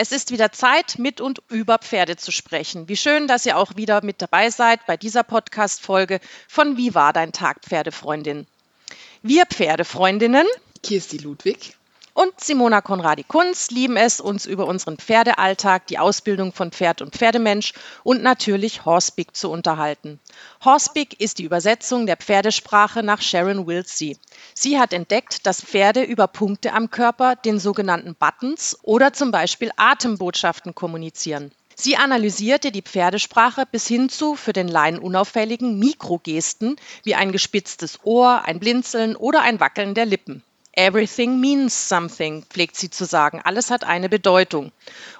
Es ist wieder Zeit, mit und über Pferde zu sprechen. Wie schön, dass ihr auch wieder mit dabei seid bei dieser Podcast-Folge von Wie war dein Tag, Pferdefreundin? Wir Pferdefreundinnen, Kirsti Ludwig und Simona Konradi-Kunz lieben es, uns über unseren Pferdealltag, die Ausbildung von Pferd und Pferdemensch und natürlich Horsepeak zu unterhalten. Horsepeak ist die Übersetzung der Pferdesprache nach Sharon Wilsey. Sie hat entdeckt, dass Pferde über Punkte am Körper, den sogenannten Buttons oder zum Beispiel Atembotschaften kommunizieren. Sie analysierte die Pferdesprache bis hin zu für den Laien unauffälligen Mikrogesten wie ein gespitztes Ohr, ein Blinzeln oder ein Wackeln der Lippen. Everything means something, pflegt sie zu sagen. Alles hat eine Bedeutung.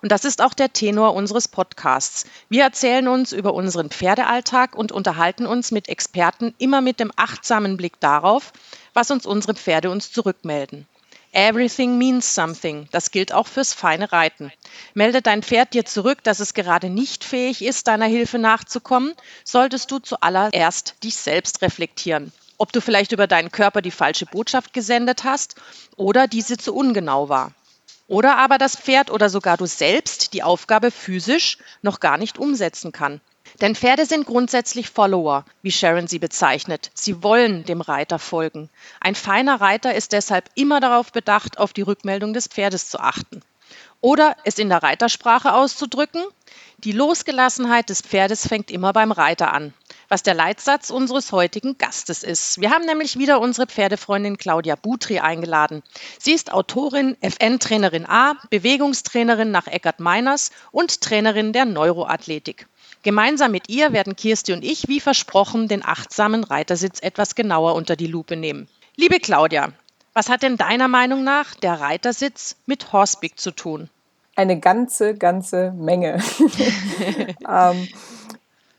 Und das ist auch der Tenor unseres Podcasts. Wir erzählen uns über unseren Pferdealltag und unterhalten uns mit Experten immer mit dem achtsamen Blick darauf, was uns unsere Pferde uns zurückmelden. Everything means something. Das gilt auch fürs feine Reiten. Melde dein Pferd dir zurück, dass es gerade nicht fähig ist, deiner Hilfe nachzukommen, solltest du zuallererst dich selbst reflektieren ob du vielleicht über deinen Körper die falsche Botschaft gesendet hast oder diese zu ungenau war. Oder aber das Pferd oder sogar du selbst die Aufgabe physisch noch gar nicht umsetzen kann. Denn Pferde sind grundsätzlich Follower, wie Sharon sie bezeichnet. Sie wollen dem Reiter folgen. Ein feiner Reiter ist deshalb immer darauf bedacht, auf die Rückmeldung des Pferdes zu achten. Oder es in der Reitersprache auszudrücken, die Losgelassenheit des Pferdes fängt immer beim Reiter an was der Leitsatz unseres heutigen Gastes ist. Wir haben nämlich wieder unsere Pferdefreundin Claudia Butri eingeladen. Sie ist Autorin, FN-Trainerin A, Bewegungstrainerin nach Eckart Meiners und Trainerin der Neuroathletik. Gemeinsam mit ihr werden Kirsti und ich, wie versprochen, den achtsamen Reitersitz etwas genauer unter die Lupe nehmen. Liebe Claudia, was hat denn deiner Meinung nach der Reitersitz mit Horseback zu tun? Eine ganze, ganze Menge. ähm,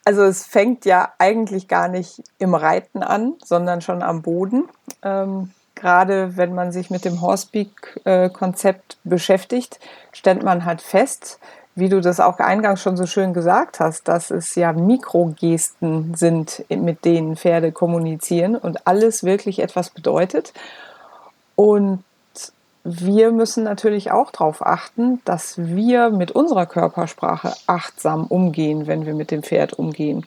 also es fängt ja eigentlich gar nicht im Reiten an, sondern schon am Boden. Ähm, gerade wenn man sich mit dem Horsepeak-Konzept beschäftigt, stellt man halt fest, wie du das auch eingangs schon so schön gesagt hast, dass es ja Mikrogesten sind, mit denen Pferde kommunizieren und alles wirklich etwas bedeutet. Und wir müssen natürlich auch darauf achten, dass wir mit unserer Körpersprache achtsam umgehen, wenn wir mit dem Pferd umgehen.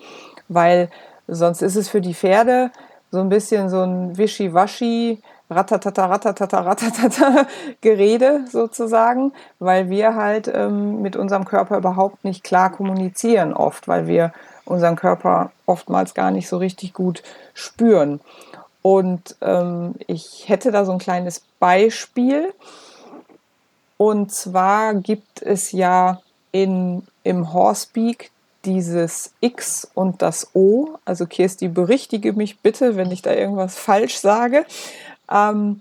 Weil sonst ist es für die Pferde so ein bisschen so ein Wischiwaschi, ratatata, ratatata, ratatata Gerede sozusagen, weil wir halt ähm, mit unserem Körper überhaupt nicht klar kommunizieren oft, weil wir unseren Körper oftmals gar nicht so richtig gut spüren. Und ähm, ich hätte da so ein kleines Beispiel. Und zwar gibt es ja in, im Horsepeak dieses X und das O. Also Kirsti, berichtige mich bitte, wenn ich da irgendwas falsch sage. Ähm,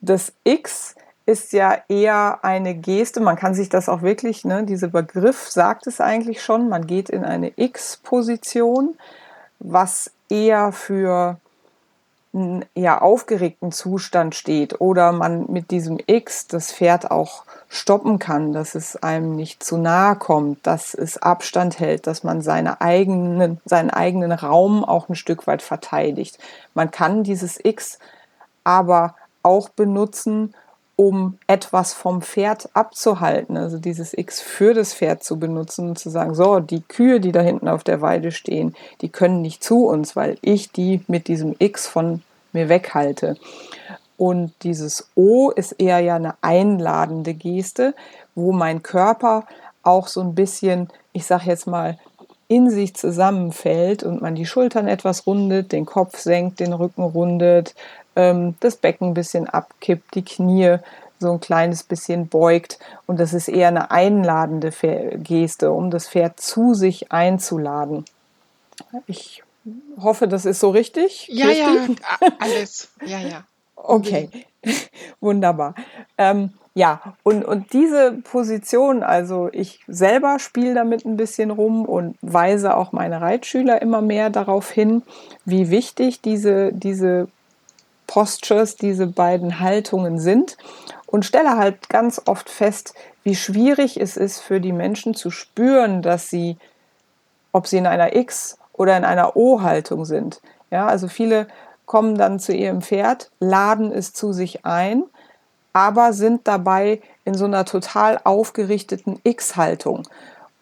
das X ist ja eher eine Geste. Man kann sich das auch wirklich, ne, dieser Begriff sagt es eigentlich schon. Man geht in eine X-Position, was eher für ja, aufgeregten Zustand steht oder man mit diesem X das Pferd auch stoppen kann, dass es einem nicht zu nahe kommt, dass es Abstand hält, dass man seine eigenen, seinen eigenen Raum auch ein Stück weit verteidigt. Man kann dieses X aber auch benutzen, um etwas vom Pferd abzuhalten, also dieses X für das Pferd zu benutzen und zu sagen, so, die Kühe, die da hinten auf der Weide stehen, die können nicht zu uns, weil ich die mit diesem X von mir weghalte. Und dieses O ist eher ja eine einladende Geste, wo mein Körper auch so ein bisschen, ich sage jetzt mal, in sich zusammenfällt und man die Schultern etwas rundet, den Kopf senkt, den Rücken rundet, ähm, das Becken ein bisschen abkippt, die Knie so ein kleines bisschen beugt. Und das ist eher eine einladende Geste, um das Pferd zu sich einzuladen. Ich hoffe, das ist so richtig. Ja, Kirsti? ja, alles. Ja, ja. Okay, wunderbar. Ähm, ja, und, und diese Position, also ich selber spiele damit ein bisschen rum und weise auch meine Reitschüler immer mehr darauf hin, wie wichtig diese, diese Postures, diese beiden Haltungen sind und stelle halt ganz oft fest, wie schwierig es ist für die Menschen zu spüren, dass sie, ob sie in einer X- oder in einer O-Haltung sind. Ja, also viele kommen dann zu ihrem Pferd, laden es zu sich ein, aber sind dabei in so einer total aufgerichteten X-Haltung.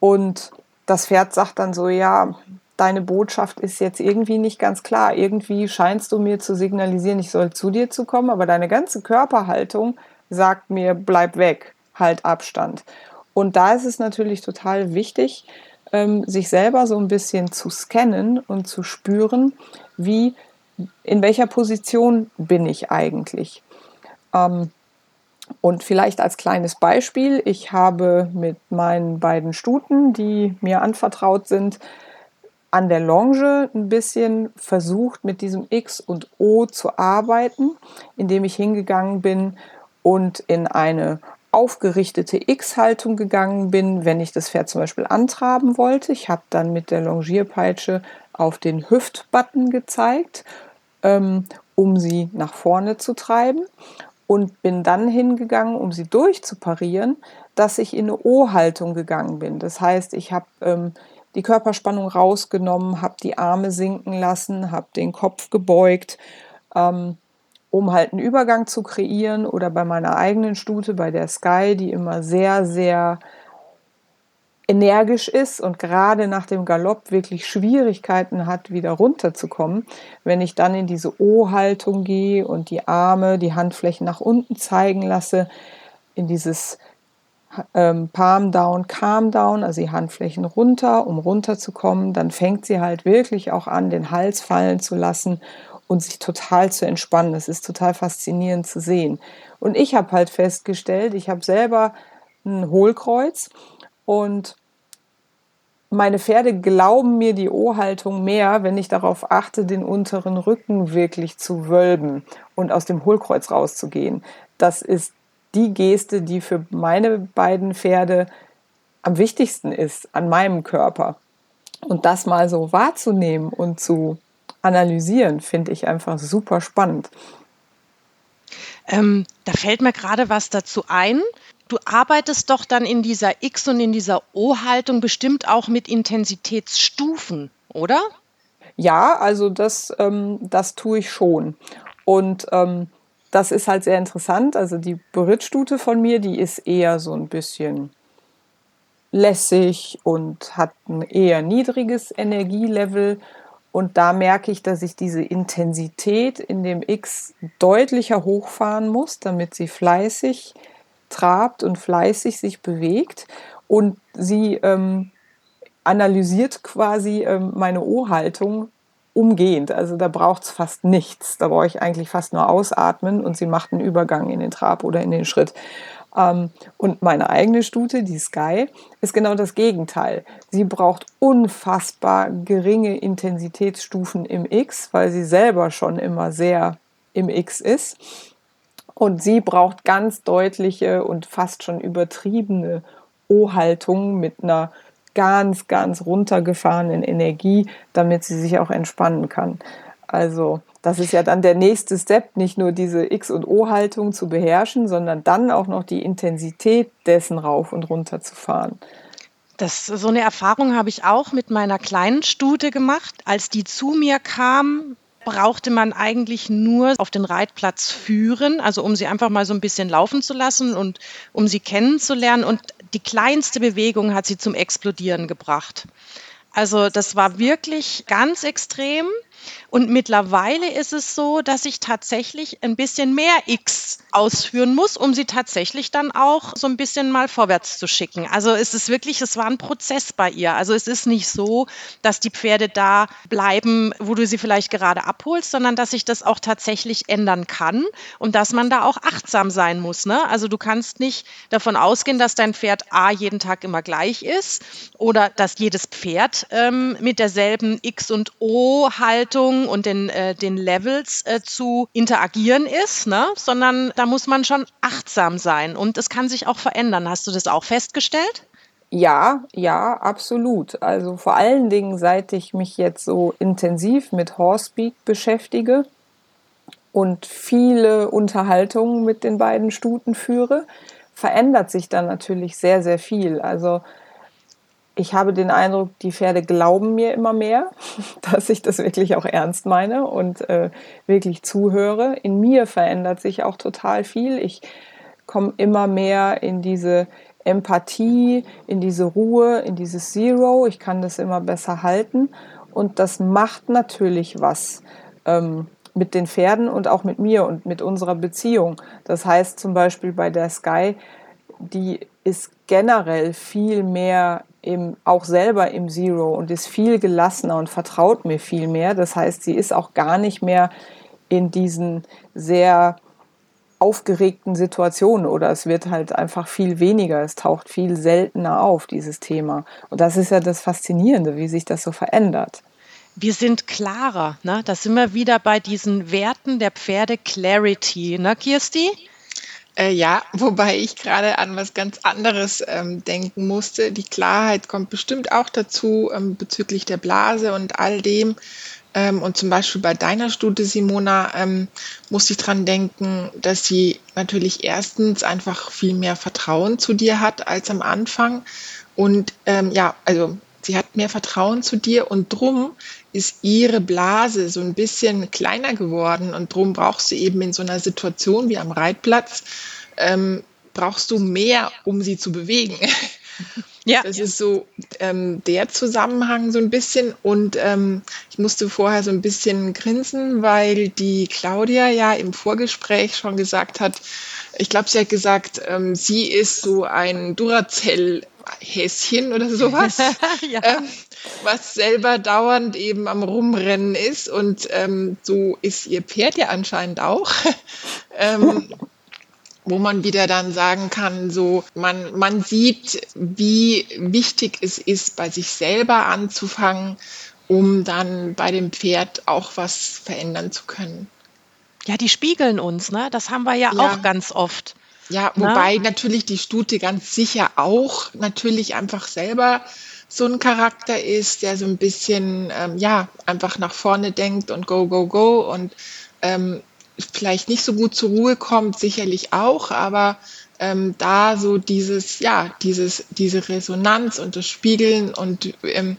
Und das Pferd sagt dann so, ja, deine Botschaft ist jetzt irgendwie nicht ganz klar. Irgendwie scheinst du mir zu signalisieren, ich soll zu dir zu kommen, aber deine ganze Körperhaltung sagt mir, bleib weg, halt Abstand. Und da ist es natürlich total wichtig, ähm, sich selber so ein bisschen zu scannen und zu spüren, wie, in welcher Position bin ich eigentlich. Ähm, und vielleicht als kleines Beispiel, ich habe mit meinen beiden Stuten, die mir anvertraut sind, an der Longe ein bisschen versucht, mit diesem X und O zu arbeiten, indem ich hingegangen bin und in eine aufgerichtete X-Haltung gegangen bin, wenn ich das Pferd zum Beispiel antraben wollte. Ich habe dann mit der Longierpeitsche auf den Hüftbutton gezeigt, ähm, um sie nach vorne zu treiben und bin dann hingegangen, um sie durchzuparieren, dass ich in eine O-Haltung gegangen bin. Das heißt, ich habe ähm, die Körperspannung rausgenommen, habe die Arme sinken lassen, habe den Kopf gebeugt, ähm, um halt einen Übergang zu kreieren oder bei meiner eigenen Stute, bei der Sky, die immer sehr, sehr energisch ist und gerade nach dem Galopp wirklich Schwierigkeiten hat, wieder runterzukommen. Wenn ich dann in diese O-Haltung gehe und die Arme, die Handflächen nach unten zeigen lasse, in dieses ähm, Palm Down, Calm Down, also die Handflächen runter, um runterzukommen, dann fängt sie halt wirklich auch an, den Hals fallen zu lassen und sich total zu entspannen. Das ist total faszinierend zu sehen. Und ich habe halt festgestellt, ich habe selber ein Hohlkreuz und meine Pferde glauben mir die O-Haltung mehr, wenn ich darauf achte, den unteren Rücken wirklich zu wölben und aus dem Hohlkreuz rauszugehen. Das ist die Geste, die für meine beiden Pferde am wichtigsten ist an meinem Körper. Und das mal so wahrzunehmen und zu analysieren, finde ich einfach super spannend. Ähm, da fällt mir gerade was dazu ein. Du arbeitest doch dann in dieser X- und in dieser O-Haltung bestimmt auch mit Intensitätsstufen, oder? Ja, also das, ähm, das tue ich schon. Und ähm, das ist halt sehr interessant. Also die Berittstute von mir, die ist eher so ein bisschen lässig und hat ein eher niedriges Energielevel. Und da merke ich, dass ich diese Intensität in dem X deutlicher hochfahren muss, damit sie fleißig trabt und fleißig sich bewegt. Und sie ähm, analysiert quasi ähm, meine O-Haltung umgehend. Also da braucht es fast nichts. Da brauche ich eigentlich fast nur ausatmen und sie macht einen Übergang in den Trab oder in den Schritt. Ähm, und meine eigene Stute, die Sky, ist genau das Gegenteil. Sie braucht unfassbar geringe Intensitätsstufen im X, weil sie selber schon immer sehr im X ist. Und sie braucht ganz deutliche und fast schon übertriebene O-Haltungen mit einer ganz, ganz runtergefahrenen Energie, damit sie sich auch entspannen kann. Also das ist ja dann der nächste Step, nicht nur diese X- und O-Haltung zu beherrschen, sondern dann auch noch die Intensität dessen rauf und runter zu fahren. Das, so eine Erfahrung habe ich auch mit meiner kleinen Stute gemacht. Als die zu mir kam, brauchte man eigentlich nur auf den Reitplatz führen, also um sie einfach mal so ein bisschen laufen zu lassen und um sie kennenzulernen. Und die kleinste Bewegung hat sie zum Explodieren gebracht. Also das war wirklich ganz extrem. Und mittlerweile ist es so, dass ich tatsächlich ein bisschen mehr X ausführen muss, um sie tatsächlich dann auch so ein bisschen mal vorwärts zu schicken. Also es ist wirklich, es war ein Prozess bei ihr. Also es ist nicht so, dass die Pferde da bleiben, wo du sie vielleicht gerade abholst, sondern dass sich das auch tatsächlich ändern kann und dass man da auch achtsam sein muss. Ne? Also du kannst nicht davon ausgehen, dass dein Pferd A jeden Tag immer gleich ist oder dass jedes Pferd ähm, mit derselben X- und O-Haltung und den, äh, den Levels äh, zu interagieren ist, ne? sondern da muss man schon achtsam sein und es kann sich auch verändern. Hast du das auch festgestellt? Ja, ja, absolut. Also vor allen Dingen, seit ich mich jetzt so intensiv mit Horsepeak beschäftige und viele Unterhaltungen mit den beiden Stuten führe, verändert sich dann natürlich sehr, sehr viel. Also ich habe den Eindruck, die Pferde glauben mir immer mehr, dass ich das wirklich auch ernst meine und äh, wirklich zuhöre. In mir verändert sich auch total viel. Ich komme immer mehr in diese Empathie, in diese Ruhe, in dieses Zero. Ich kann das immer besser halten. Und das macht natürlich was ähm, mit den Pferden und auch mit mir und mit unserer Beziehung. Das heißt zum Beispiel bei der Sky, die ist generell viel mehr im, auch selber im Zero und ist viel gelassener und vertraut mir viel mehr. Das heißt, sie ist auch gar nicht mehr in diesen sehr aufgeregten Situationen oder es wird halt einfach viel weniger, es taucht viel seltener auf, dieses Thema. Und das ist ja das Faszinierende, wie sich das so verändert. Wir sind klarer, ne? Da sind wir wieder bei diesen Werten der Pferde Clarity, ne, Kirsti? Äh, ja, wobei ich gerade an was ganz anderes ähm, denken musste. Die Klarheit kommt bestimmt auch dazu ähm, bezüglich der Blase und all dem. Ähm, und zum Beispiel bei deiner Stute, Simona, ähm, musste ich dran denken, dass sie natürlich erstens einfach viel mehr Vertrauen zu dir hat als am Anfang. Und ähm, ja, also sie hat mehr Vertrauen zu dir und drum ist ihre Blase so ein bisschen kleiner geworden und drum brauchst du eben in so einer Situation wie am Reitplatz, ähm, brauchst du mehr, um sie zu bewegen. Ja. Das ist so ähm, der Zusammenhang so ein bisschen. Und ähm, ich musste vorher so ein bisschen grinsen, weil die Claudia ja im Vorgespräch schon gesagt hat, ich glaube, sie hat gesagt, ähm, sie ist so ein Duracell-Häschen oder sowas. ja. ähm, was selber dauernd eben am Rumrennen ist. Und ähm, so ist ihr Pferd ja anscheinend auch. ähm, wo man wieder dann sagen kann, so man, man sieht, wie wichtig es ist, bei sich selber anzufangen, um dann bei dem Pferd auch was verändern zu können. Ja, die spiegeln uns, ne? Das haben wir ja, ja. auch ganz oft. Ja, wobei Na? natürlich die Stute ganz sicher auch natürlich einfach selber so ein Charakter ist, der so ein bisschen, ähm, ja, einfach nach vorne denkt und go, go, go und ähm, vielleicht nicht so gut zur Ruhe kommt, sicherlich auch, aber ähm, da so dieses, ja, dieses, diese Resonanz und das Spiegeln und ähm,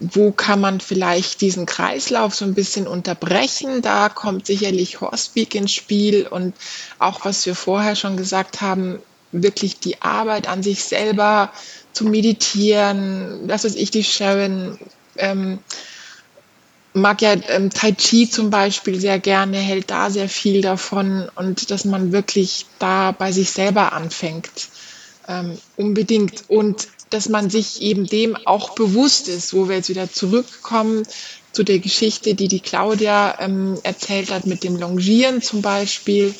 wo kann man vielleicht diesen Kreislauf so ein bisschen unterbrechen? Da kommt sicherlich Horsepeak ins Spiel und auch was wir vorher schon gesagt haben, wirklich die Arbeit an sich selber zu meditieren, das ist ich, die Sharon, ähm, mag ja ähm, Tai Chi zum Beispiel sehr gerne, hält da sehr viel davon und dass man wirklich da bei sich selber anfängt. Ähm, unbedingt. Und dass man sich eben dem auch bewusst ist, wo wir jetzt wieder zurückkommen zu der Geschichte, die die Claudia ähm, erzählt hat mit dem Longieren zum Beispiel,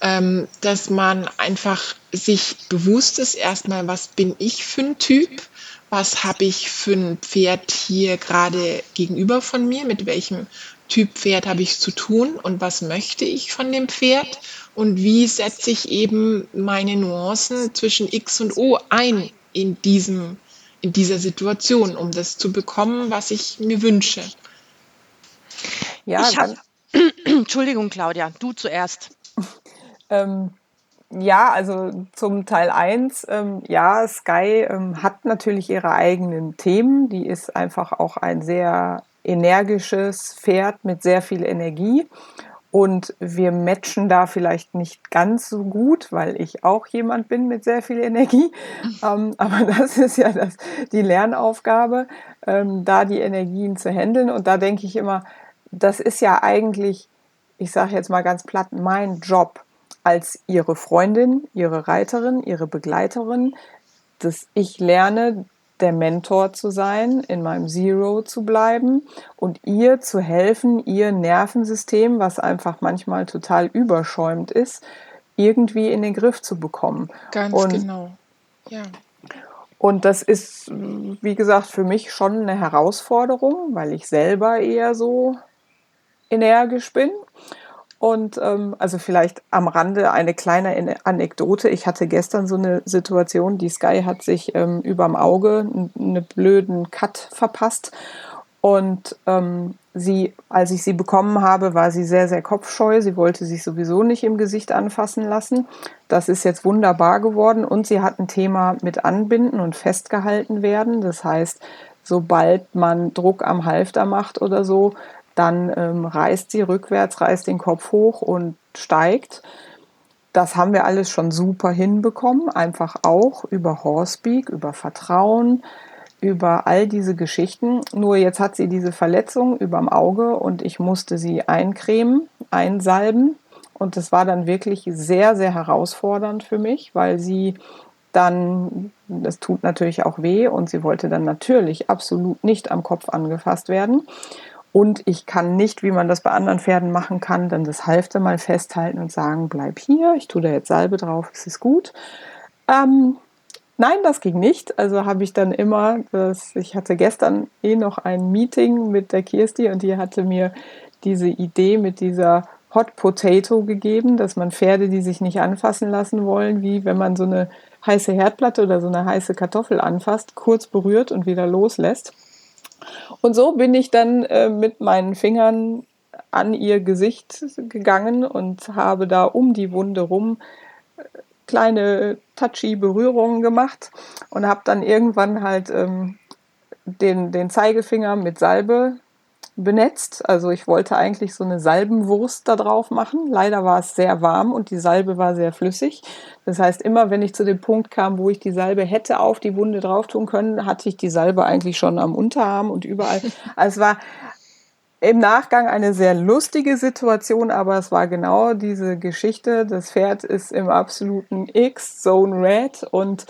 ähm, dass man einfach sich bewusst ist, erstmal, was bin ich für ein Typ? was habe ich für ein Pferd hier gerade gegenüber von mir, mit welchem Typ Pferd habe ich zu tun? Und was möchte ich von dem Pferd? Und wie setze ich eben meine Nuancen zwischen X und O ein in, diesem, in dieser Situation, um das zu bekommen, was ich mir wünsche. Ja, ich hab, Entschuldigung, Claudia, du zuerst. ähm, ja, also zum Teil 1, ähm, ja, Sky ähm, hat natürlich ihre eigenen Themen. Die ist einfach auch ein sehr energisches Pferd mit sehr viel Energie. Und wir matchen da vielleicht nicht ganz so gut, weil ich auch jemand bin mit sehr viel Energie. Ähm, aber das ist ja das, die Lernaufgabe, ähm, da die Energien zu handeln. Und da denke ich immer, das ist ja eigentlich, ich sage jetzt mal ganz platt, mein Job als ihre Freundin, ihre Reiterin, ihre Begleiterin, dass ich lerne, der Mentor zu sein, in meinem Zero zu bleiben und ihr zu helfen, ihr Nervensystem, was einfach manchmal total überschäumt ist, irgendwie in den Griff zu bekommen. Ganz und, genau. Ja. Und das ist, wie gesagt, für mich schon eine Herausforderung, weil ich selber eher so energisch bin und ähm, also vielleicht am Rande eine kleine Anekdote. Ich hatte gestern so eine Situation, die Sky hat sich ähm, überm Auge einen blöden Cut verpasst. Und ähm, sie, als ich sie bekommen habe, war sie sehr, sehr kopfscheu. Sie wollte sich sowieso nicht im Gesicht anfassen lassen. Das ist jetzt wunderbar geworden. Und sie hat ein Thema mit Anbinden und festgehalten werden. Das heißt, sobald man Druck am Halfter macht oder so, dann ähm, reißt sie rückwärts, reißt den Kopf hoch und steigt. das haben wir alles schon super hinbekommen, einfach auch über Horsepeak, über Vertrauen, über all diese Geschichten. Nur jetzt hat sie diese Verletzung überm Auge und ich musste sie eincremen, einsalben. Und das war dann wirklich sehr, sehr herausfordernd für mich, weil sie dann, das tut natürlich auch weh und sie wollte dann natürlich absolut nicht am Kopf angefasst werden. Und ich kann nicht, wie man das bei anderen Pferden machen kann, dann das Halfter mal festhalten und sagen, bleib hier, ich tue da jetzt Salbe drauf, es ist gut. Ähm, nein, das ging nicht. Also habe ich dann immer, das, ich hatte gestern eh noch ein Meeting mit der Kirsti und die hatte mir diese Idee mit dieser Hot Potato gegeben, dass man Pferde, die sich nicht anfassen lassen wollen, wie wenn man so eine heiße Herdplatte oder so eine heiße Kartoffel anfasst, kurz berührt und wieder loslässt. Und so bin ich dann äh, mit meinen Fingern an ihr Gesicht gegangen und habe da um die Wunde rum äh, kleine touchy Berührungen gemacht und habe dann irgendwann halt ähm, den, den Zeigefinger mit Salbe benetzt. Also ich wollte eigentlich so eine Salbenwurst da drauf machen. Leider war es sehr warm und die Salbe war sehr flüssig. Das heißt, immer wenn ich zu dem Punkt kam, wo ich die Salbe hätte auf die Wunde drauf tun können, hatte ich die Salbe eigentlich schon am Unterarm und überall. Also es war im Nachgang eine sehr lustige Situation, aber es war genau diese Geschichte. Das Pferd ist im absoluten X-Zone Red und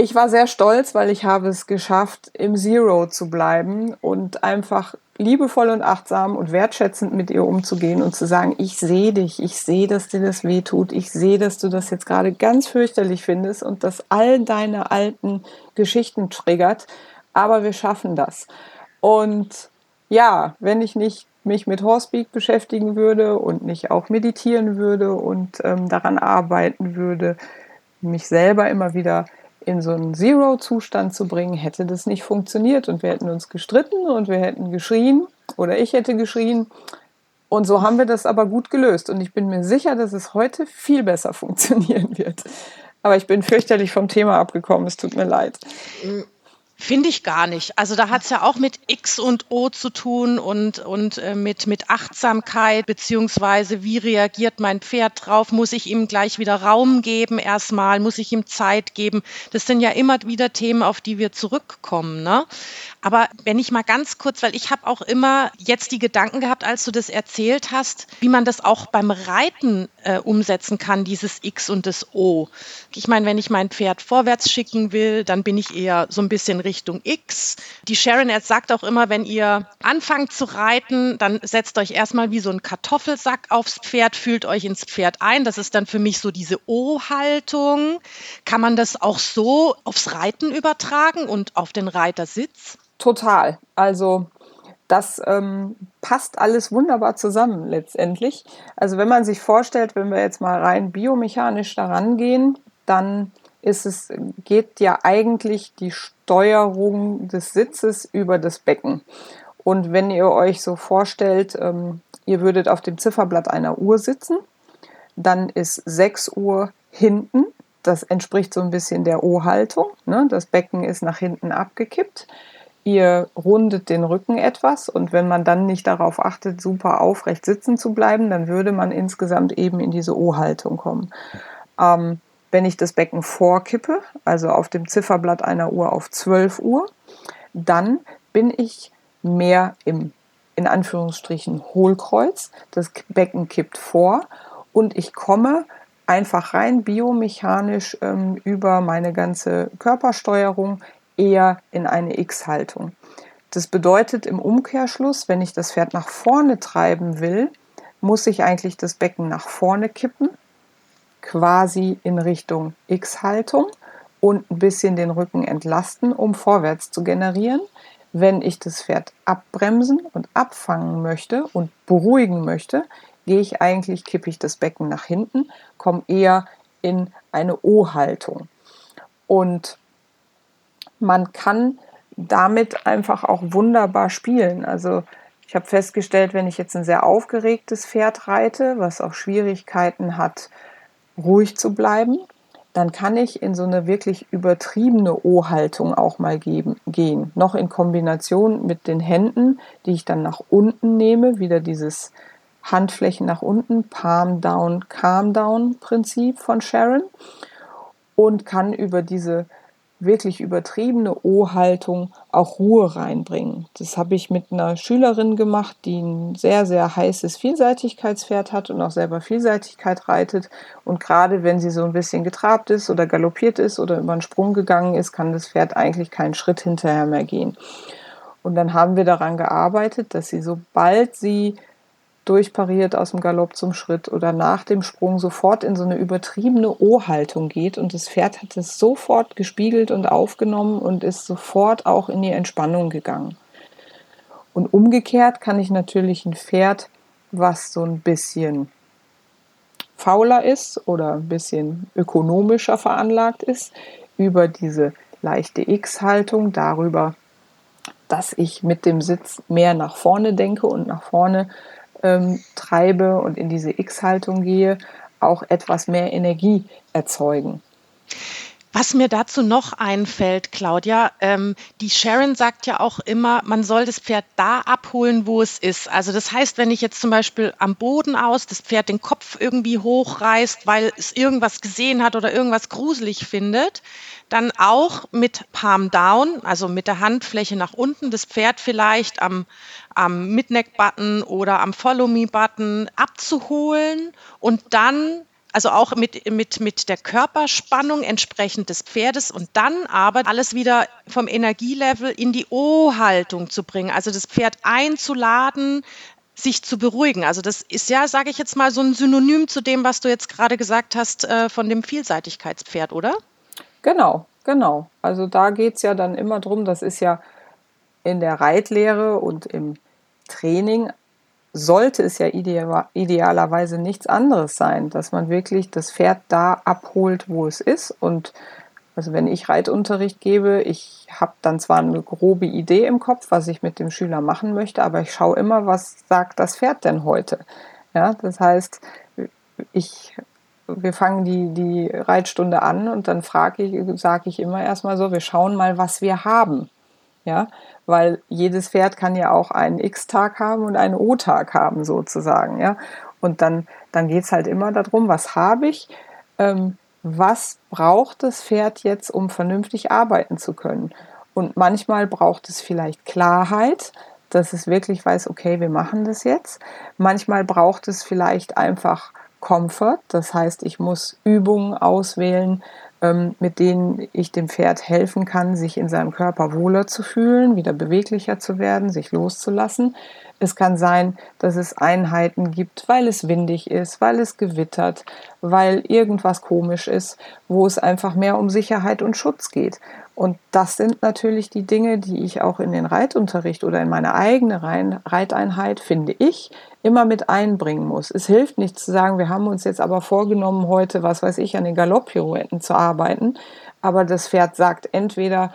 ich war sehr stolz, weil ich habe es geschafft, im Zero zu bleiben und einfach liebevoll und achtsam und wertschätzend mit ihr umzugehen und zu sagen, ich sehe dich, ich sehe, dass dir das weh tut, ich sehe, dass du das jetzt gerade ganz fürchterlich findest und dass all deine alten Geschichten triggert, aber wir schaffen das. Und ja, wenn ich nicht mich mit Horsepeak beschäftigen würde und nicht auch meditieren würde und ähm, daran arbeiten würde, mich selber immer wieder in so einen Zero-Zustand zu bringen, hätte das nicht funktioniert und wir hätten uns gestritten und wir hätten geschrien oder ich hätte geschrien. Und so haben wir das aber gut gelöst und ich bin mir sicher, dass es heute viel besser funktionieren wird. Aber ich bin fürchterlich vom Thema abgekommen, es tut mir leid. Finde ich gar nicht. Also da hat es ja auch mit X und O zu tun und, und äh, mit, mit Achtsamkeit, beziehungsweise wie reagiert mein Pferd drauf? Muss ich ihm gleich wieder Raum geben erstmal? Muss ich ihm Zeit geben? Das sind ja immer wieder Themen, auf die wir zurückkommen. Ne? Aber wenn ich mal ganz kurz, weil ich habe auch immer jetzt die Gedanken gehabt, als du das erzählt hast, wie man das auch beim Reiten äh, umsetzen kann, dieses X und das O. Ich meine, wenn ich mein Pferd vorwärts schicken will, dann bin ich eher so ein bisschen Richtung X. Die Sharon sagt auch immer, wenn ihr anfangt zu reiten, dann setzt euch erstmal wie so ein Kartoffelsack aufs Pferd, fühlt euch ins Pferd ein. Das ist dann für mich so diese O-Haltung. Kann man das auch so aufs Reiten übertragen und auf den Reitersitz? Total. Also das ähm, passt alles wunderbar zusammen letztendlich. Also wenn man sich vorstellt, wenn wir jetzt mal rein biomechanisch daran gehen, dann ist es, geht ja eigentlich die Steuerung des Sitzes über das Becken. Und wenn ihr euch so vorstellt, ähm, ihr würdet auf dem Zifferblatt einer Uhr sitzen, dann ist 6 Uhr hinten. Das entspricht so ein bisschen der O-Haltung. Ne? Das Becken ist nach hinten abgekippt ihr rundet den Rücken etwas und wenn man dann nicht darauf achtet, super aufrecht sitzen zu bleiben, dann würde man insgesamt eben in diese O-Haltung kommen. Ähm, wenn ich das Becken vorkippe, also auf dem Zifferblatt einer Uhr auf 12 Uhr, dann bin ich mehr im in Anführungsstrichen Hohlkreuz. Das Becken kippt vor und ich komme einfach rein biomechanisch ähm, über meine ganze Körpersteuerung eher in eine X-Haltung. Das bedeutet im Umkehrschluss, wenn ich das Pferd nach vorne treiben will, muss ich eigentlich das Becken nach vorne kippen, quasi in Richtung X-Haltung und ein bisschen den Rücken entlasten, um vorwärts zu generieren. Wenn ich das Pferd abbremsen und abfangen möchte und beruhigen möchte, gehe ich eigentlich, kippe ich das Becken nach hinten, komme eher in eine O-Haltung. Und man kann damit einfach auch wunderbar spielen. Also ich habe festgestellt, wenn ich jetzt ein sehr aufgeregtes Pferd reite, was auch Schwierigkeiten hat, ruhig zu bleiben, dann kann ich in so eine wirklich übertriebene O-Haltung auch mal geben, gehen. Noch in Kombination mit den Händen, die ich dann nach unten nehme, wieder dieses Handflächen nach unten, Palm Down, Calm Down Prinzip von Sharon und kann über diese wirklich übertriebene O-Haltung auch Ruhe reinbringen. Das habe ich mit einer Schülerin gemacht, die ein sehr, sehr heißes Vielseitigkeitspferd hat und auch selber Vielseitigkeit reitet. Und gerade wenn sie so ein bisschen getrabt ist oder galoppiert ist oder über einen Sprung gegangen ist, kann das Pferd eigentlich keinen Schritt hinterher mehr gehen. Und dann haben wir daran gearbeitet, dass sie, sobald sie durchpariert aus dem Galopp zum Schritt oder nach dem Sprung sofort in so eine übertriebene O-Haltung geht und das Pferd hat es sofort gespiegelt und aufgenommen und ist sofort auch in die Entspannung gegangen. Und umgekehrt kann ich natürlich ein Pferd, was so ein bisschen fauler ist oder ein bisschen ökonomischer veranlagt ist, über diese leichte X-Haltung, darüber, dass ich mit dem Sitz mehr nach vorne denke und nach vorne ähm, treibe und in diese X-Haltung gehe, auch etwas mehr Energie erzeugen. Was mir dazu noch einfällt, Claudia, ähm, die Sharon sagt ja auch immer, man soll das Pferd da abholen, wo es ist. Also das heißt, wenn ich jetzt zum Beispiel am Boden aus das Pferd den Kopf irgendwie hochreißt, weil es irgendwas gesehen hat oder irgendwas gruselig findet, dann auch mit Palm Down, also mit der Handfläche nach unten, das Pferd vielleicht am, am Midneck-Button oder am Follow-Me-Button abzuholen und dann also auch mit, mit, mit der Körperspannung entsprechend des Pferdes und dann aber alles wieder vom Energielevel in die O-Haltung zu bringen, also das Pferd einzuladen, sich zu beruhigen. Also das ist ja, sage ich jetzt mal, so ein Synonym zu dem, was du jetzt gerade gesagt hast äh, von dem Vielseitigkeitspferd, oder? Genau, genau. Also da geht es ja dann immer drum, das ist ja in der Reitlehre und im Training sollte es ja idealerweise nichts anderes sein, dass man wirklich das Pferd da abholt, wo es ist. Und also wenn ich Reitunterricht gebe, ich habe dann zwar eine grobe Idee im Kopf, was ich mit dem Schüler machen möchte, aber ich schaue immer, was sagt das Pferd denn heute. Ja, das heißt, ich wir fangen die, die Reitstunde an und dann frage ich, sage ich immer erstmal so, wir schauen mal, was wir haben. Ja, weil jedes Pferd kann ja auch einen X-Tag haben und einen O-Tag haben sozusagen, ja. Und dann, dann geht es halt immer darum, was habe ich, ähm, was braucht das Pferd jetzt, um vernünftig arbeiten zu können. Und manchmal braucht es vielleicht Klarheit, dass es wirklich weiß, okay, wir machen das jetzt. Manchmal braucht es vielleicht einfach Comfort, das heißt, ich muss Übungen auswählen, mit denen ich dem Pferd helfen kann, sich in seinem Körper wohler zu fühlen, wieder beweglicher zu werden, sich loszulassen. Es kann sein, dass es Einheiten gibt, weil es windig ist, weil es gewittert, weil irgendwas komisch ist, wo es einfach mehr um Sicherheit und Schutz geht. Und das sind natürlich die Dinge, die ich auch in den Reitunterricht oder in meine eigene Reiteinheit, finde ich, immer mit einbringen muss. Es hilft nicht zu sagen, wir haben uns jetzt aber vorgenommen, heute, was weiß ich, an den Galopppirouetten zu arbeiten. Aber das Pferd sagt entweder,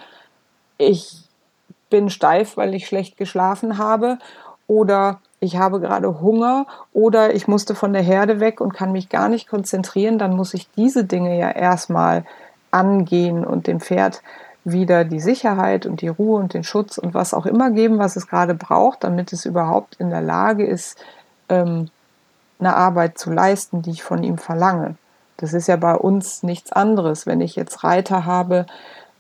ich bin steif, weil ich schlecht geschlafen habe, oder ich habe gerade Hunger oder ich musste von der Herde weg und kann mich gar nicht konzentrieren, dann muss ich diese Dinge ja erstmal angehen und dem Pferd wieder die Sicherheit und die Ruhe und den Schutz und was auch immer geben, was es gerade braucht, damit es überhaupt in der Lage ist, ähm, eine Arbeit zu leisten, die ich von ihm verlange. Das ist ja bei uns nichts anderes. Wenn ich jetzt Reiter habe,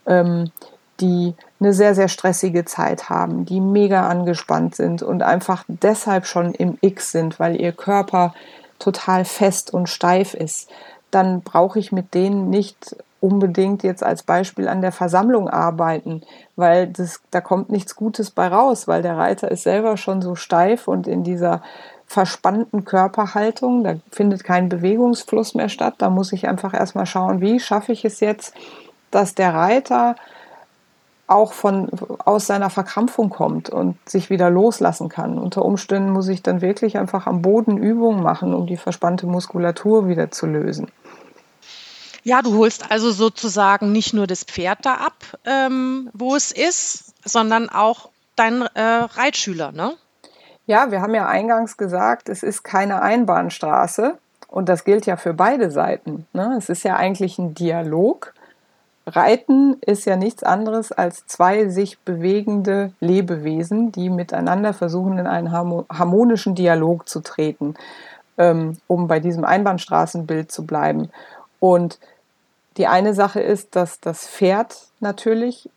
ähm, die eine sehr, sehr stressige Zeit haben, die mega angespannt sind und einfach deshalb schon im X sind, weil ihr Körper total fest und steif ist, dann brauche ich mit denen nicht unbedingt jetzt als Beispiel an der Versammlung arbeiten, weil das, da kommt nichts Gutes bei raus, weil der Reiter ist selber schon so steif und in dieser verspannten Körperhaltung, da findet kein Bewegungsfluss mehr statt. Da muss ich einfach erstmal schauen, wie schaffe ich es jetzt, dass der Reiter auch von, aus seiner Verkrampfung kommt und sich wieder loslassen kann. Unter Umständen muss ich dann wirklich einfach am Boden Übungen machen, um die verspannte Muskulatur wieder zu lösen. Ja, du holst also sozusagen nicht nur das Pferd da ab, ähm, wo es ist, sondern auch deinen äh, Reitschüler, ne? Ja, wir haben ja eingangs gesagt, es ist keine Einbahnstraße und das gilt ja für beide Seiten. Ne? Es ist ja eigentlich ein Dialog Reiten ist ja nichts anderes als zwei sich bewegende Lebewesen, die miteinander versuchen, in einen harmonischen Dialog zu treten, ähm, um bei diesem Einbahnstraßenbild zu bleiben. Und die eine Sache ist, dass das Pferd natürlich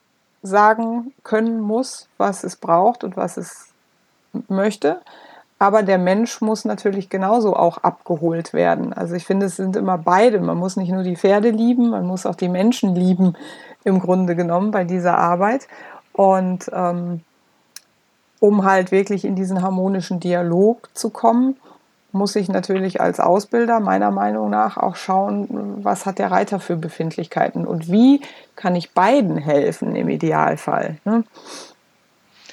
sagen können muss, was es braucht und was es möchte. Aber der Mensch muss natürlich genauso auch abgeholt werden. Also ich finde, es sind immer beide. Man muss nicht nur die Pferde lieben, man muss auch die Menschen lieben, im Grunde genommen, bei dieser Arbeit. Und ähm, um halt wirklich in diesen harmonischen Dialog zu kommen, muss ich natürlich als Ausbilder meiner Meinung nach auch schauen, was hat der Reiter für Befindlichkeiten und wie kann ich beiden helfen im Idealfall. Ne?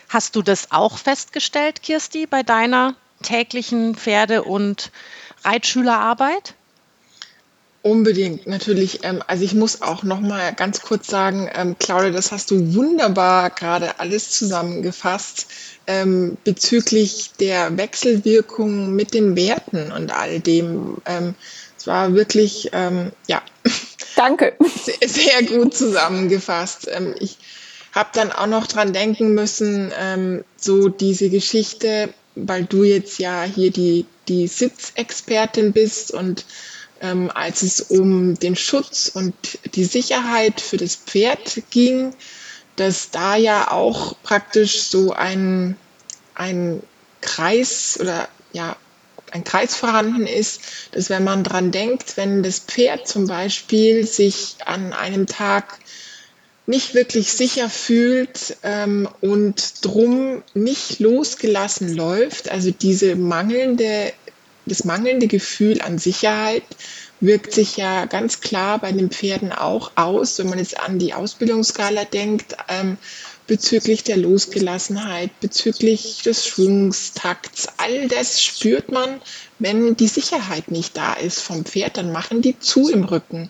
Hast du das auch festgestellt, Kirsti, bei deiner täglichen Pferde- und Reitschülerarbeit? Unbedingt, natürlich. Ähm, also ich muss auch noch mal ganz kurz sagen, ähm, Claudia, das hast du wunderbar gerade alles zusammengefasst ähm, bezüglich der Wechselwirkung mit den Werten und all dem. es war wirklich, ja. Danke. Sehr, sehr gut zusammengefasst. ich habe dann auch noch dran denken müssen, ähm, so diese Geschichte, weil du jetzt ja hier die, die Sitzexpertin bist und ähm, als es um den Schutz und die Sicherheit für das Pferd ging, dass da ja auch praktisch so ein, ein Kreis oder ja, ein Kreis vorhanden ist, dass wenn man dran denkt, wenn das Pferd zum Beispiel sich an einem Tag nicht wirklich sicher fühlt ähm, und drum nicht losgelassen läuft. Also diese mangelnde, das mangelnde Gefühl an Sicherheit wirkt sich ja ganz klar bei den Pferden auch aus, wenn man jetzt an die Ausbildungsskala denkt, ähm, bezüglich der Losgelassenheit, bezüglich des Schwungstakts. All das spürt man, wenn die Sicherheit nicht da ist vom Pferd, dann machen die zu im Rücken.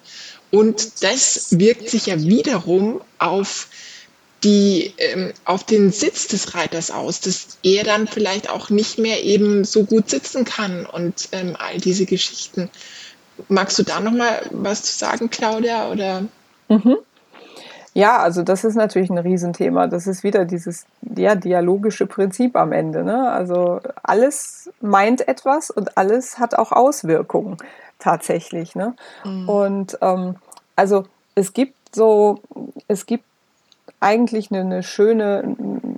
Und das wirkt sich ja wiederum auf die, ähm, auf den Sitz des Reiters aus, dass er dann vielleicht auch nicht mehr eben so gut sitzen kann und ähm, all diese Geschichten. Magst du da noch mal was zu sagen, Claudia? Oder? Mhm. Ja, also das ist natürlich ein Riesenthema. Das ist wieder dieses ja, dialogische Prinzip am Ende. Ne? Also alles meint etwas und alles hat auch Auswirkungen tatsächlich. Ne? Mhm. Und ähm, also es gibt so, es gibt eigentlich eine, eine schöne,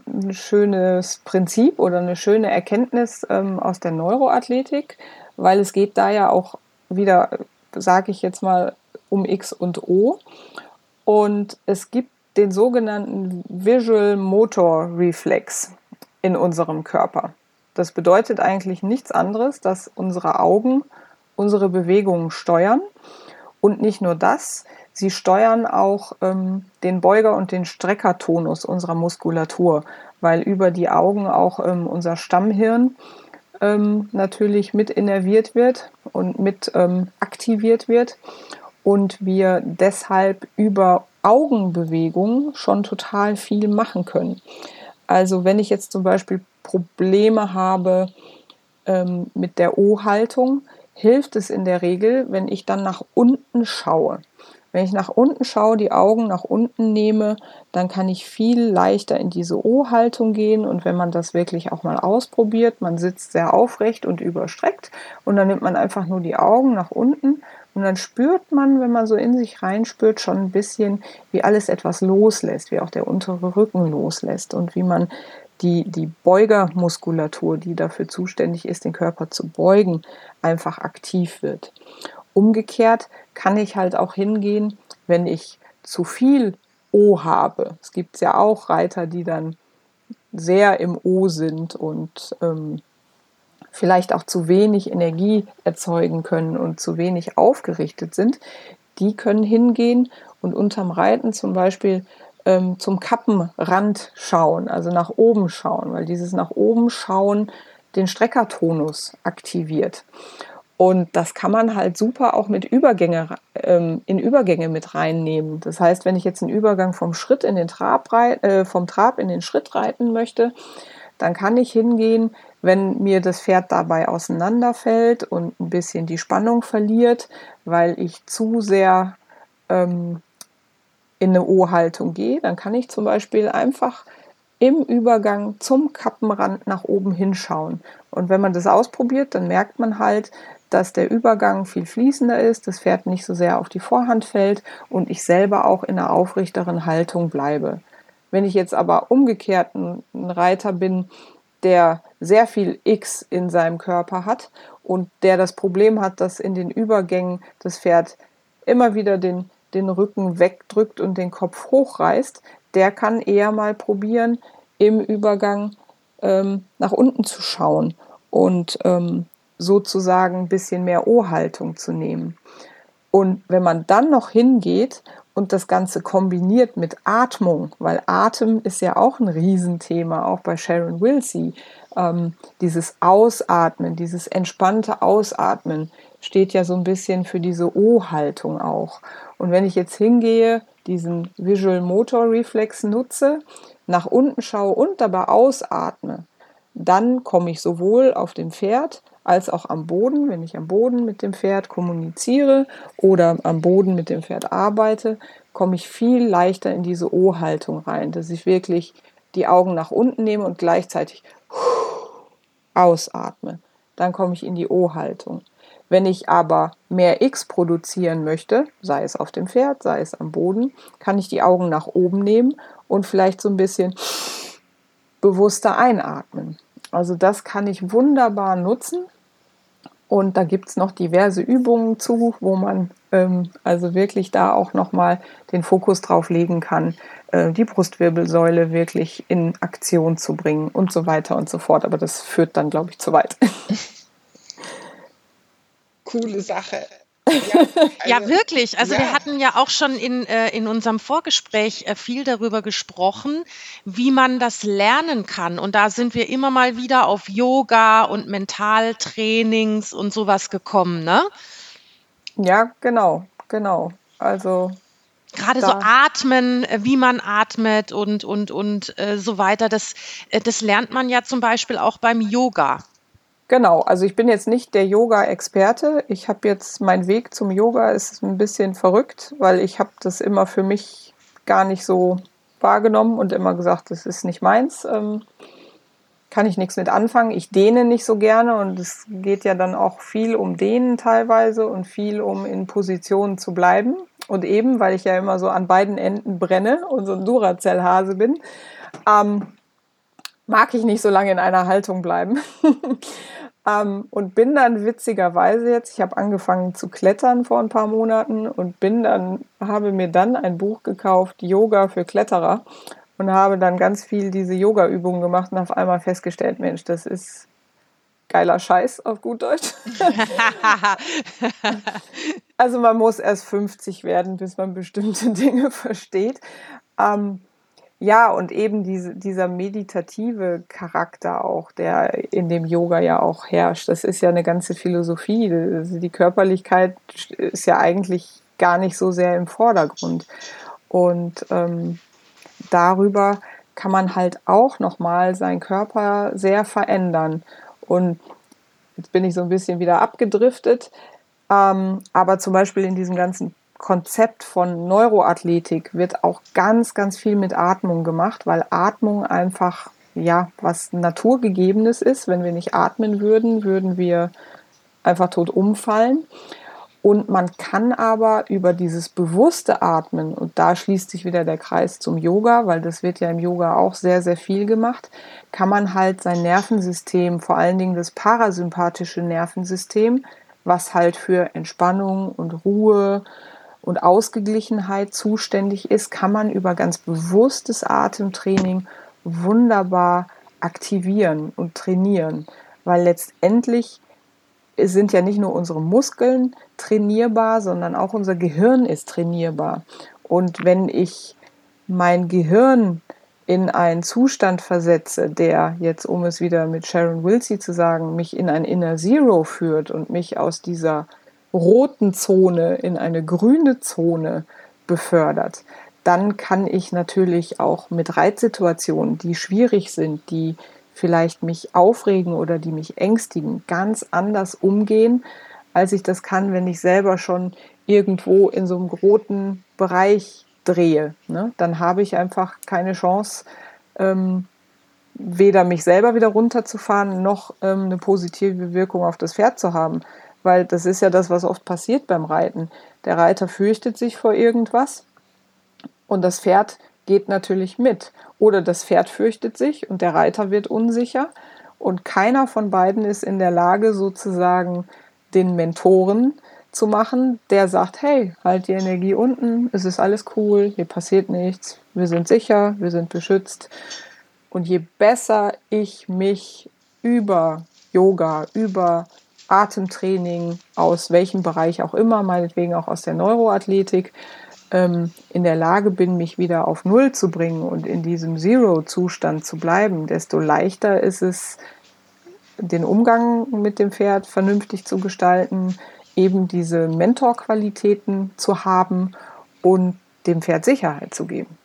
ein schönes Prinzip oder eine schöne Erkenntnis ähm, aus der Neuroathletik, weil es geht da ja auch wieder, sage ich jetzt mal, um X und O. Und es gibt den sogenannten Visual Motor Reflex in unserem Körper. Das bedeutet eigentlich nichts anderes, dass unsere Augen unsere Bewegungen steuern. Und nicht nur das, sie steuern auch ähm, den Beuger- und den Streckertonus unserer Muskulatur, weil über die Augen auch ähm, unser Stammhirn ähm, natürlich mit innerviert wird und mit ähm, aktiviert wird und wir deshalb über Augenbewegungen schon total viel machen können. Also wenn ich jetzt zum Beispiel Probleme habe ähm, mit der O-Haltung, hilft es in der Regel, wenn ich dann nach unten schaue. Wenn ich nach unten schaue, die Augen nach unten nehme, dann kann ich viel leichter in diese O-Haltung gehen. Und wenn man das wirklich auch mal ausprobiert, man sitzt sehr aufrecht und überstreckt und dann nimmt man einfach nur die Augen nach unten und dann spürt man, wenn man so in sich reinspürt, schon ein bisschen, wie alles etwas loslässt, wie auch der untere Rücken loslässt und wie man die, die Beugermuskulatur, die dafür zuständig ist, den Körper zu beugen, einfach aktiv wird. Umgekehrt kann ich halt auch hingehen, wenn ich zu viel O habe. Es gibt ja auch Reiter, die dann sehr im O sind und ähm, vielleicht auch zu wenig Energie erzeugen können und zu wenig aufgerichtet sind. Die können hingehen und unterm Reiten zum Beispiel ähm, zum Kappenrand schauen, also nach oben schauen, weil dieses nach oben schauen den Streckertonus aktiviert. Und das kann man halt super auch mit Übergänge, ähm, in Übergänge mit reinnehmen. Das heißt, wenn ich jetzt einen Übergang vom Schritt in den Trab, äh, vom Trab in den Schritt reiten möchte, dann kann ich hingehen, wenn mir das Pferd dabei auseinanderfällt und ein bisschen die Spannung verliert, weil ich zu sehr ähm, in eine O-Haltung gehe, dann kann ich zum Beispiel einfach im Übergang zum Kappenrand nach oben hinschauen. Und wenn man das ausprobiert, dann merkt man halt, dass der Übergang viel fließender ist, das Pferd nicht so sehr auf die Vorhand fällt und ich selber auch in einer aufrichteren Haltung bleibe. Wenn ich jetzt aber umgekehrt ein Reiter bin, der sehr viel X in seinem Körper hat und der das Problem hat, dass in den Übergängen das Pferd immer wieder den, den Rücken wegdrückt und den Kopf hochreißt, der kann eher mal probieren, im Übergang ähm, nach unten zu schauen und ähm, sozusagen ein bisschen mehr O-Haltung zu nehmen. Und wenn man dann noch hingeht und das Ganze kombiniert mit Atmung, weil Atem ist ja auch ein Riesenthema, auch bei Sharon Wilsey. Ähm, dieses Ausatmen, dieses entspannte Ausatmen steht ja so ein bisschen für diese O-Haltung auch. Und wenn ich jetzt hingehe, diesen Visual Motor Reflex nutze, nach unten schaue und dabei ausatme, dann komme ich sowohl auf dem Pferd als auch am Boden, wenn ich am Boden mit dem Pferd kommuniziere oder am Boden mit dem Pferd arbeite, komme ich viel leichter in diese O-Haltung rein, dass ich wirklich die Augen nach unten nehme und gleichzeitig ausatme. Dann komme ich in die O-Haltung. Wenn ich aber mehr X produzieren möchte, sei es auf dem Pferd, sei es am Boden, kann ich die Augen nach oben nehmen und vielleicht so ein bisschen bewusster einatmen. Also das kann ich wunderbar nutzen und da gibt es noch diverse Übungen zu, wo man ähm, also wirklich da auch nochmal den Fokus drauf legen kann, äh, die Brustwirbelsäule wirklich in Aktion zu bringen und so weiter und so fort. Aber das führt dann, glaube ich, zu weit. Coole Sache. Ja, also, ja, wirklich. Also ja. wir hatten ja auch schon in, äh, in unserem Vorgespräch äh, viel darüber gesprochen, wie man das lernen kann. Und da sind wir immer mal wieder auf Yoga und Mentaltrainings und sowas gekommen, ne? Ja, genau, genau. Also gerade so atmen, äh, wie man atmet und und und äh, so weiter. Das äh, das lernt man ja zum Beispiel auch beim Yoga. Genau, also ich bin jetzt nicht der Yoga-Experte. Ich habe jetzt mein Weg zum Yoga ist ein bisschen verrückt, weil ich habe das immer für mich gar nicht so wahrgenommen und immer gesagt, das ist nicht meins. Ähm, kann ich nichts mit anfangen. Ich dehne nicht so gerne und es geht ja dann auch viel um Dehnen teilweise und viel um in Positionen zu bleiben. Und eben, weil ich ja immer so an beiden Enden brenne und so ein Duracell-Hase bin, ähm, mag ich nicht so lange in einer Haltung bleiben. ähm, und bin dann witzigerweise jetzt, ich habe angefangen zu klettern vor ein paar Monaten und bin dann, habe mir dann ein Buch gekauft, Yoga für Kletterer und habe dann ganz viel diese Yoga-Übungen gemacht und auf einmal festgestellt, Mensch, das ist geiler Scheiß auf gut Deutsch. also man muss erst 50 werden, bis man bestimmte Dinge versteht. Ähm, ja, und eben diese, dieser meditative Charakter auch, der in dem Yoga ja auch herrscht, das ist ja eine ganze Philosophie. Also die Körperlichkeit ist ja eigentlich gar nicht so sehr im Vordergrund. Und ähm, darüber kann man halt auch nochmal seinen Körper sehr verändern. Und jetzt bin ich so ein bisschen wieder abgedriftet. Ähm, aber zum Beispiel in diesem ganzen Konzept von Neuroathletik wird auch ganz, ganz viel mit Atmung gemacht, weil Atmung einfach ja was Naturgegebenes ist. Wenn wir nicht atmen würden, würden wir einfach tot umfallen. Und man kann aber über dieses bewusste Atmen, und da schließt sich wieder der Kreis zum Yoga, weil das wird ja im Yoga auch sehr, sehr viel gemacht, kann man halt sein Nervensystem, vor allen Dingen das parasympathische Nervensystem, was halt für Entspannung und Ruhe und Ausgeglichenheit zuständig ist, kann man über ganz bewusstes Atemtraining wunderbar aktivieren und trainieren, weil letztendlich sind ja nicht nur unsere Muskeln trainierbar, sondern auch unser Gehirn ist trainierbar. Und wenn ich mein Gehirn in einen Zustand versetze, der jetzt, um es wieder mit Sharon Wilsey zu sagen, mich in ein Inner Zero führt und mich aus dieser roten Zone in eine grüne Zone befördert, dann kann ich natürlich auch mit Reizsituationen, die schwierig sind, die vielleicht mich aufregen oder die mich ängstigen, ganz anders umgehen, als ich das kann, wenn ich selber schon irgendwo in so einem roten Bereich drehe. Ne? Dann habe ich einfach keine Chance, ähm, weder mich selber wieder runterzufahren, noch ähm, eine positive Wirkung auf das Pferd zu haben. Weil das ist ja das, was oft passiert beim Reiten. Der Reiter fürchtet sich vor irgendwas und das Pferd geht natürlich mit. Oder das Pferd fürchtet sich und der Reiter wird unsicher. Und keiner von beiden ist in der Lage, sozusagen den Mentoren zu machen, der sagt, hey, halt die Energie unten, es ist alles cool, hier passiert nichts, wir sind sicher, wir sind beschützt. Und je besser ich mich über Yoga, über Atemtraining, aus welchem Bereich auch immer, meinetwegen auch aus der Neuroathletik, ähm, in der Lage bin, mich wieder auf Null zu bringen und in diesem Zero-Zustand zu bleiben, desto leichter ist es, den Umgang mit dem Pferd vernünftig zu gestalten, eben diese Mentorqualitäten zu haben und dem Pferd Sicherheit zu geben.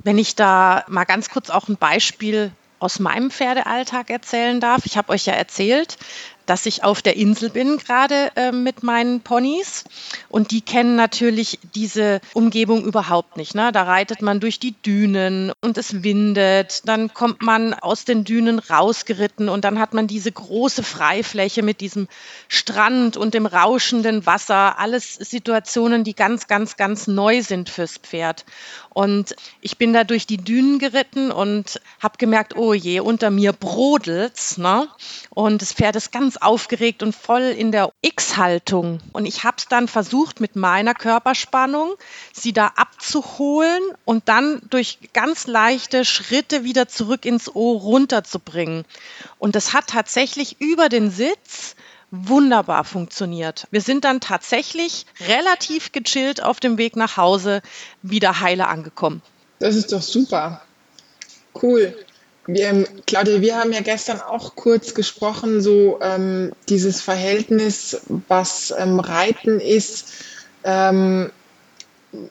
Wenn ich da mal ganz kurz auch ein Beispiel aus meinem Pferdealltag erzählen darf. Ich habe euch ja erzählt, dass ich auf der Insel bin, gerade äh, mit meinen Ponys. Und die kennen natürlich diese Umgebung überhaupt nicht. Ne? Da reitet man durch die Dünen und es windet. Dann kommt man aus den Dünen rausgeritten und dann hat man diese große Freifläche mit diesem Strand und dem rauschenden Wasser. Alles Situationen, die ganz, ganz, ganz neu sind fürs Pferd. Und ich bin da durch die Dünen geritten und habe gemerkt, oh je, unter mir brodelt's. Ne? Und das Pferd ist ganz aufgeregt und voll in der X-Haltung. Und ich habe es dann versucht, mit meiner Körperspannung sie da abzuholen und dann durch ganz leichte Schritte wieder zurück ins Ohr runterzubringen. Und das hat tatsächlich über den Sitz wunderbar funktioniert. Wir sind dann tatsächlich relativ gechillt auf dem Weg nach Hause wieder heile angekommen. Das ist doch super. Cool. Wir, Claudia, wir haben ja gestern auch kurz gesprochen, so ähm, dieses Verhältnis, was ähm, Reiten ist, ähm,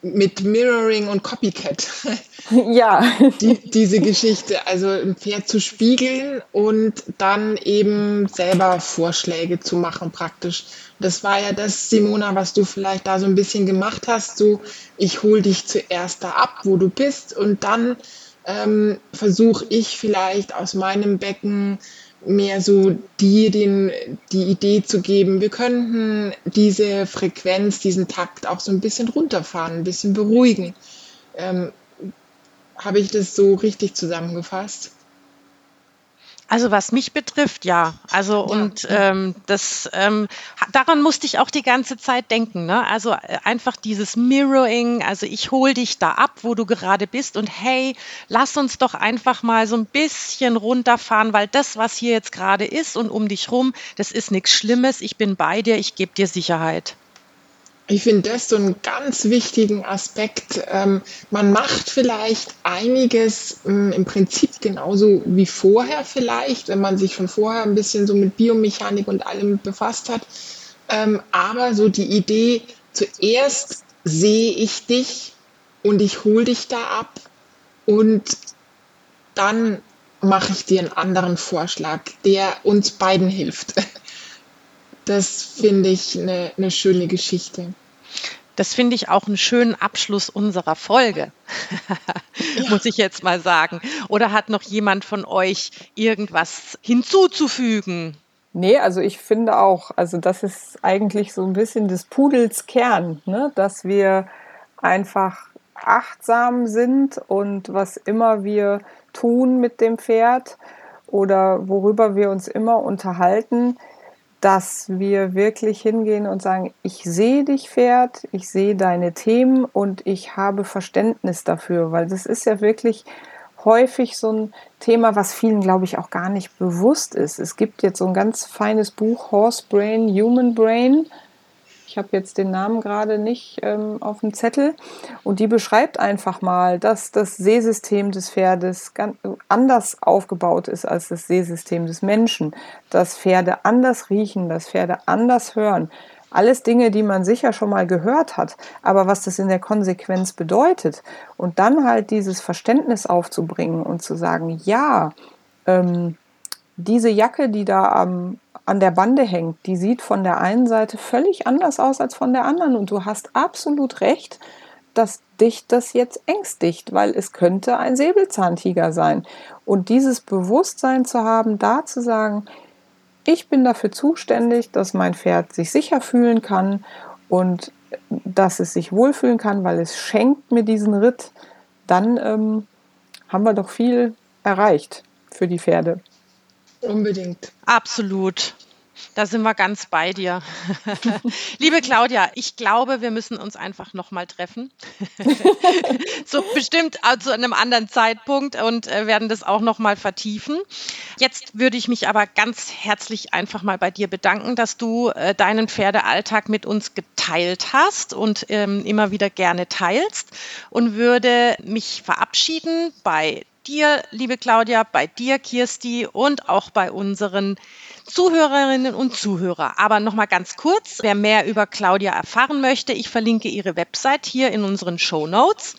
mit Mirroring und Copycat. Ja. Die, diese Geschichte, also ein Pferd zu spiegeln und dann eben selber Vorschläge zu machen praktisch. Das war ja das, Simona, was du vielleicht da so ein bisschen gemacht hast, so ich hole dich zuerst da ab, wo du bist und dann ähm, versuche ich vielleicht aus meinem Becken mehr so dir den, die Idee zu geben, wir könnten diese Frequenz, diesen Takt auch so ein bisschen runterfahren, ein bisschen beruhigen. Ähm, Habe ich das so richtig zusammengefasst? Also was mich betrifft, ja. Also und ähm, das ähm, daran musste ich auch die ganze Zeit denken. Ne? Also äh, einfach dieses Mirroring. Also ich hole dich da ab, wo du gerade bist und hey, lass uns doch einfach mal so ein bisschen runterfahren, weil das, was hier jetzt gerade ist und um dich rum, das ist nichts Schlimmes. Ich bin bei dir. Ich gebe dir Sicherheit. Ich finde das so einen ganz wichtigen Aspekt. Ähm, man macht vielleicht einiges ähm, im Prinzip genauso wie vorher vielleicht, wenn man sich schon vorher ein bisschen so mit Biomechanik und allem befasst hat. Ähm, aber so die Idee, zuerst sehe ich dich und ich hole dich da ab und dann mache ich dir einen anderen Vorschlag, der uns beiden hilft. Das finde ich eine, eine schöne Geschichte. Das finde ich auch einen schönen Abschluss unserer Folge, ja. muss ich jetzt mal sagen. Oder hat noch jemand von euch irgendwas hinzuzufügen? Nee, also ich finde auch, also das ist eigentlich so ein bisschen des Pudels Kern, ne? dass wir einfach achtsam sind und was immer wir tun mit dem Pferd oder worüber wir uns immer unterhalten, dass wir wirklich hingehen und sagen, ich sehe dich Pferd, ich sehe deine Themen und ich habe Verständnis dafür, weil das ist ja wirklich häufig so ein Thema, was vielen, glaube ich, auch gar nicht bewusst ist. Es gibt jetzt so ein ganz feines Buch, Horse Brain, Human Brain, ich habe jetzt den Namen gerade nicht ähm, auf dem Zettel. Und die beschreibt einfach mal, dass das Sehsystem des Pferdes anders aufgebaut ist als das Sehsystem des Menschen. Dass Pferde anders riechen, dass Pferde anders hören. Alles Dinge, die man sicher schon mal gehört hat, aber was das in der Konsequenz bedeutet. Und dann halt dieses Verständnis aufzubringen und zu sagen, ja, ähm, diese Jacke, die da am, an der Bande hängt, die sieht von der einen Seite völlig anders aus als von der anderen. Und du hast absolut recht. dass dich das jetzt ängstigt, weil es könnte ein Säbelzahntiger sein. Und dieses Bewusstsein zu haben, da zu sagen, ich bin dafür zuständig, dass mein Pferd sich sicher fühlen kann und dass es sich wohlfühlen kann, weil es schenkt mir diesen Ritt, dann ähm, haben wir doch viel erreicht für die Pferde. Unbedingt. Absolut. Da sind wir ganz bei dir. Liebe Claudia, ich glaube, wir müssen uns einfach nochmal treffen. so bestimmt zu einem anderen Zeitpunkt und äh, werden das auch nochmal vertiefen. Jetzt würde ich mich aber ganz herzlich einfach mal bei dir bedanken, dass du äh, deinen Pferdealltag mit uns geteilt hast und ähm, immer wieder gerne teilst und würde mich verabschieden bei dir, liebe Claudia, bei dir, Kirsti und auch bei unseren Zuhörerinnen und Zuhörer. Aber noch mal ganz kurz, wer mehr über Claudia erfahren möchte, ich verlinke ihre Website hier in unseren Show Notes.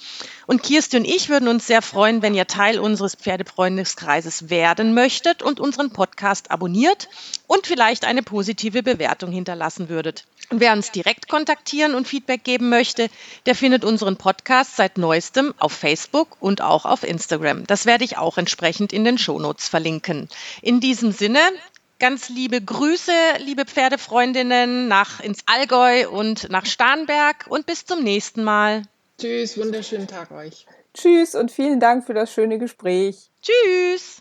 Und Kirsti und ich würden uns sehr freuen, wenn ihr Teil unseres Pferdefreundeskreises werden möchtet und unseren Podcast abonniert und vielleicht eine positive Bewertung hinterlassen würdet. Und wer uns direkt kontaktieren und Feedback geben möchte, der findet unseren Podcast seit neuestem auf Facebook und auch auf Instagram. Das werde ich auch entsprechend in den Shownotes verlinken. In diesem Sinne, Ganz liebe Grüße, liebe Pferdefreundinnen, nach ins Allgäu und nach Starnberg und bis zum nächsten Mal. Tschüss, wunderschönen Tag euch. Tschüss und vielen Dank für das schöne Gespräch. Tschüss.